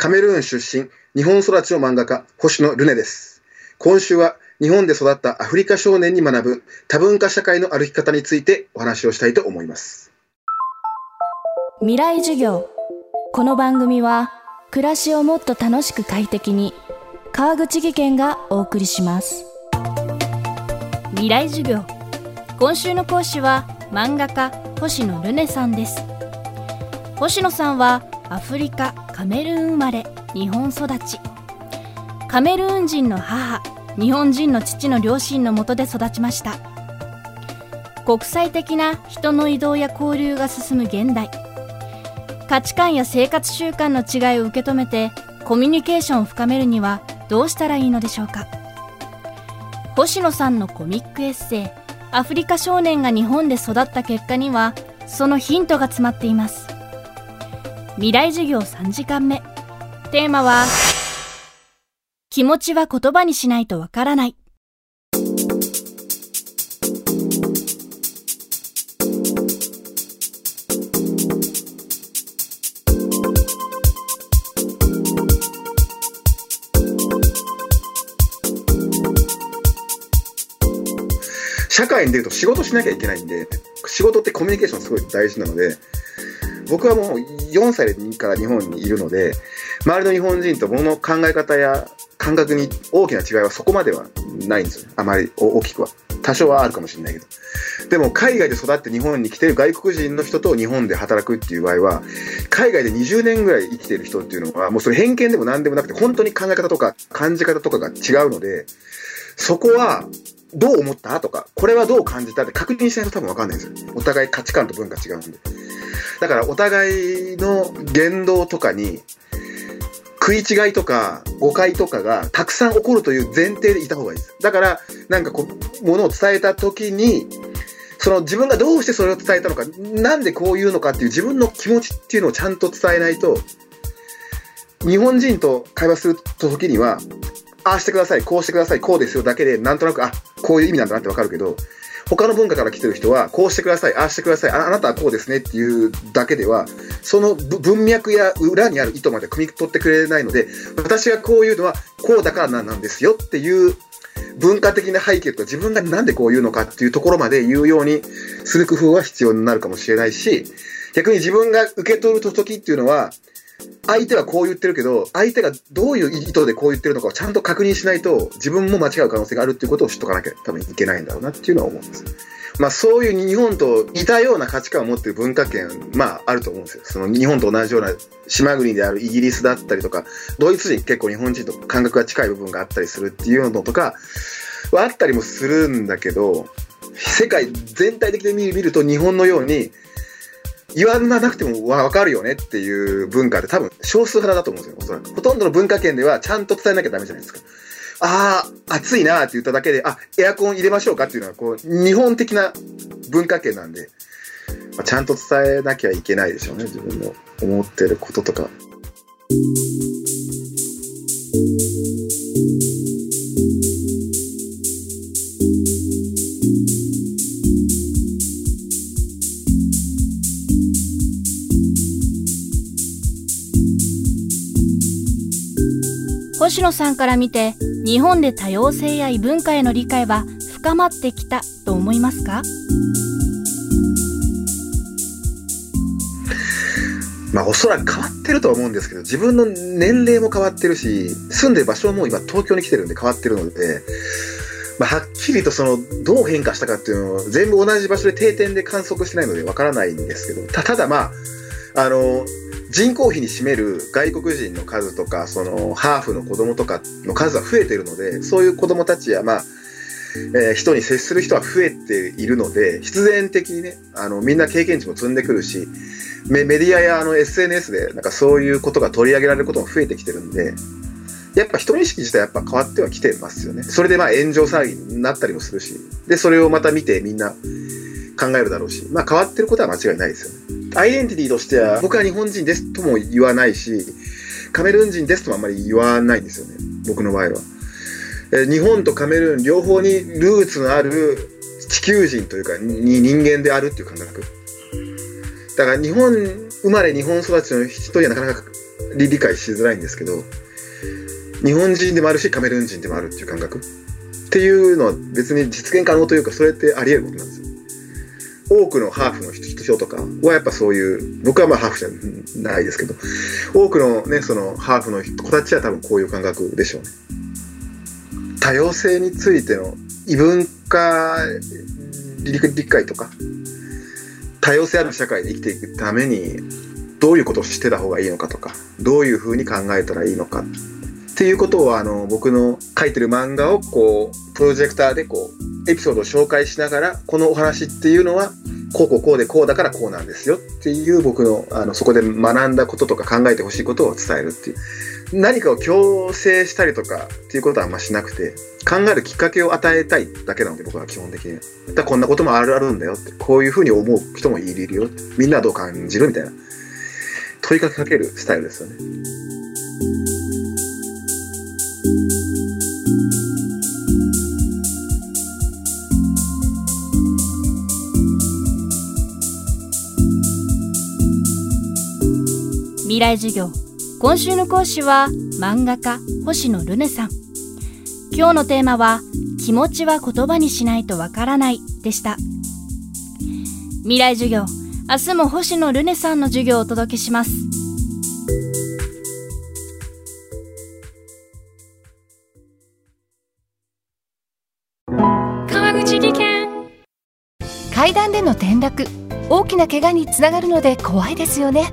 カメルーン出身、日本育ちの漫画家、星野ルネです。今週は日本で育ったアフリカ少年に学ぶ多文化社会の歩き方についてお話をしたいと思います。未来授業。この番組は暮らしをもっと楽しく快適に川口義賢がお送りします。未来授業。今週の講師は漫画家星野ルネさんです。星野さんはアフリカカメルーン生まれ日本育ち。カメルーン人の母日本人の父の両親のもとで育ちました。国際的な人の移動や交流が進む現代。価値観や生活習慣の違いを受け止めてコミュニケーションを深めるにはどうしたらいいのでしょうか。星野さんのコミックエッセイ「アフリカ少年が日本で育った結果」にはそのヒントが詰まっています。未来授業3時間目。テーマは気持ちは言葉にしないとわからない。社会に出ると仕事しなきゃいけないんで仕事ってコミュニケーションすごい大事なので僕はもう4歳から日本にいるので、周りの日本人と物の考え方や感覚に大きな違いはそこまではないんですよ。あまり大きくは。多少はあるかもしれないけど。でも海外で育って日本に来てる外国人の人と日本で働くっていう場合は、海外で20年ぐらい生きてる人っていうのは、もうそれ偏見でも何でもなくて、本当に考え方とか感じ方とかが違うので、そこはどう思った？とか、これはどう感じた？って確認しないと多分わかんないんですよ。お互い価値観と文化違うんで。だからお互いの言動とかに食い違いとか誤解とかがたくさん起こるという前提でいた方がいいです。だから、なんかこう、ものを伝えた時に、その自分がどうしてそれを伝えたのか、なんでこう言うのかっていう自分の気持ちっていうのをちゃんと伝えないと、日本人と会話する時には、ああしてください、こうしてください、こうですよだけで、なんとなく、あ、こういう意味なんだなってわかるけど、他の文化から来てる人は、こうしてください、ああしてくださいあ、なたはこうですねっていうだけでは、その文脈や裏にある意図まで汲み取ってくれないので、私がこういうのはこうだからなんなんですよっていう文化的な背景とか自分がなんでこう言うのかっていうところまで言うようにする工夫は必要になるかもしれないし、逆に自分が受け取る時っていうのは、相手はこう言ってるけど、相手がどういう意図でこう言ってるのかをちゃんと確認しないと、自分も間違う可能性があるっていうことを知っとかなきゃ多分いけないんだろうなっていうのは思うんです。まあそういう日本と似たような価値観を持ってる文化圏、まああると思うんですよ。その日本と同じような島国であるイギリスだったりとか、ドイツ人結構日本人と感覚が近い部分があったりするっていうのとかはあったりもするんだけど、世界全体的に見ると日本のように言わなくてもわかるよねっていう文化って多分少数派だと思うんですよ、おそらく。ほとんどの文化圏ではちゃんと伝えなきゃダメじゃないですか。ああ、暑いなって言っただけで、あ、エアコン入れましょうかっていうのは、こう、日本的な文化圏なんで、まあ、ちゃんと伝えなきゃいけないでしょうね、自分の思ってることとか。星野さんから見て日本で多様性や異文化への理解は深まってきたと思いますか？まあおそらく変わってるとは思うんですけど自分の年齢も変わってるし住んでる場所も今東京に来てるんで変わってるので、まあ、はっきりとそのどう変化したかっていうのを全部同じ場所で定点で観測してないのでわからないんですけどただまああの人口比に占める外国人の数とか、そのハーフの子供とかの数は増えているので、そういう子供たちや、まあ、えー、人に接する人は増えているので、必然的にね、あの、みんな経験値も積んでくるし、メディアやあの SNS で、なんかそういうことが取り上げられることも増えてきてるんで、やっぱ人意識自体やっぱ変わってはきてますよね。それでまあ炎上騒ぎになったりもするし、で、それをまた見てみんな考えるだろうし、まあ変わってることは間違いないですよね。アイデンティティとしては、僕は日本人ですとも言わないし、カメルーン人ですともあんまり言わないんですよね、僕の場合は。え日本とカメルーン両方にルーツのある地球人というか、に人間であるっていう感覚。だから日本生まれ日本育ちの人にはなかなか理解しづらいんですけど、日本人でもあるし、カメルーン人でもあるっていう感覚っていうのは別に実現可能というか、それってあり得ることなんですよ。多くのハーフの人とかはやっぱそういう、僕はまあハーフじゃないですけど、多くのね、そのハーフの子たちは多分こういう感覚でしょうね。多様性についての異文化理解とか、多様性ある社会で生きていくために、どういうことをしてた方がいいのかとか、どういうふうに考えたらいいのかっていうことをあの僕の書いてる漫画をこうプロジェクターでこうエピソードを紹介しながらこのお話っていうのはこうこうこうでこうだからこうなんですよっていう僕のあのそこで学んだこととか考えてほしいことを伝えるっていう。何かを強制したりとかっていうことはあんましなくて考えるきっかけを与えたいだけなので僕は基本的にだこんなこともあるあるんだよって。こういうふうに思う人もいるよ。みんなはどう感じるみたいな。問いかけかけるスタイルですよね。未来授業。今週の講師は漫画家星野ルネさん。今日のテーマは気持ちは言葉にしないとわからないでした。未来授業。明日も星野ルネさんの授業をお届けします。川口技研。階段での転落。大きな怪我につながるので怖いですよね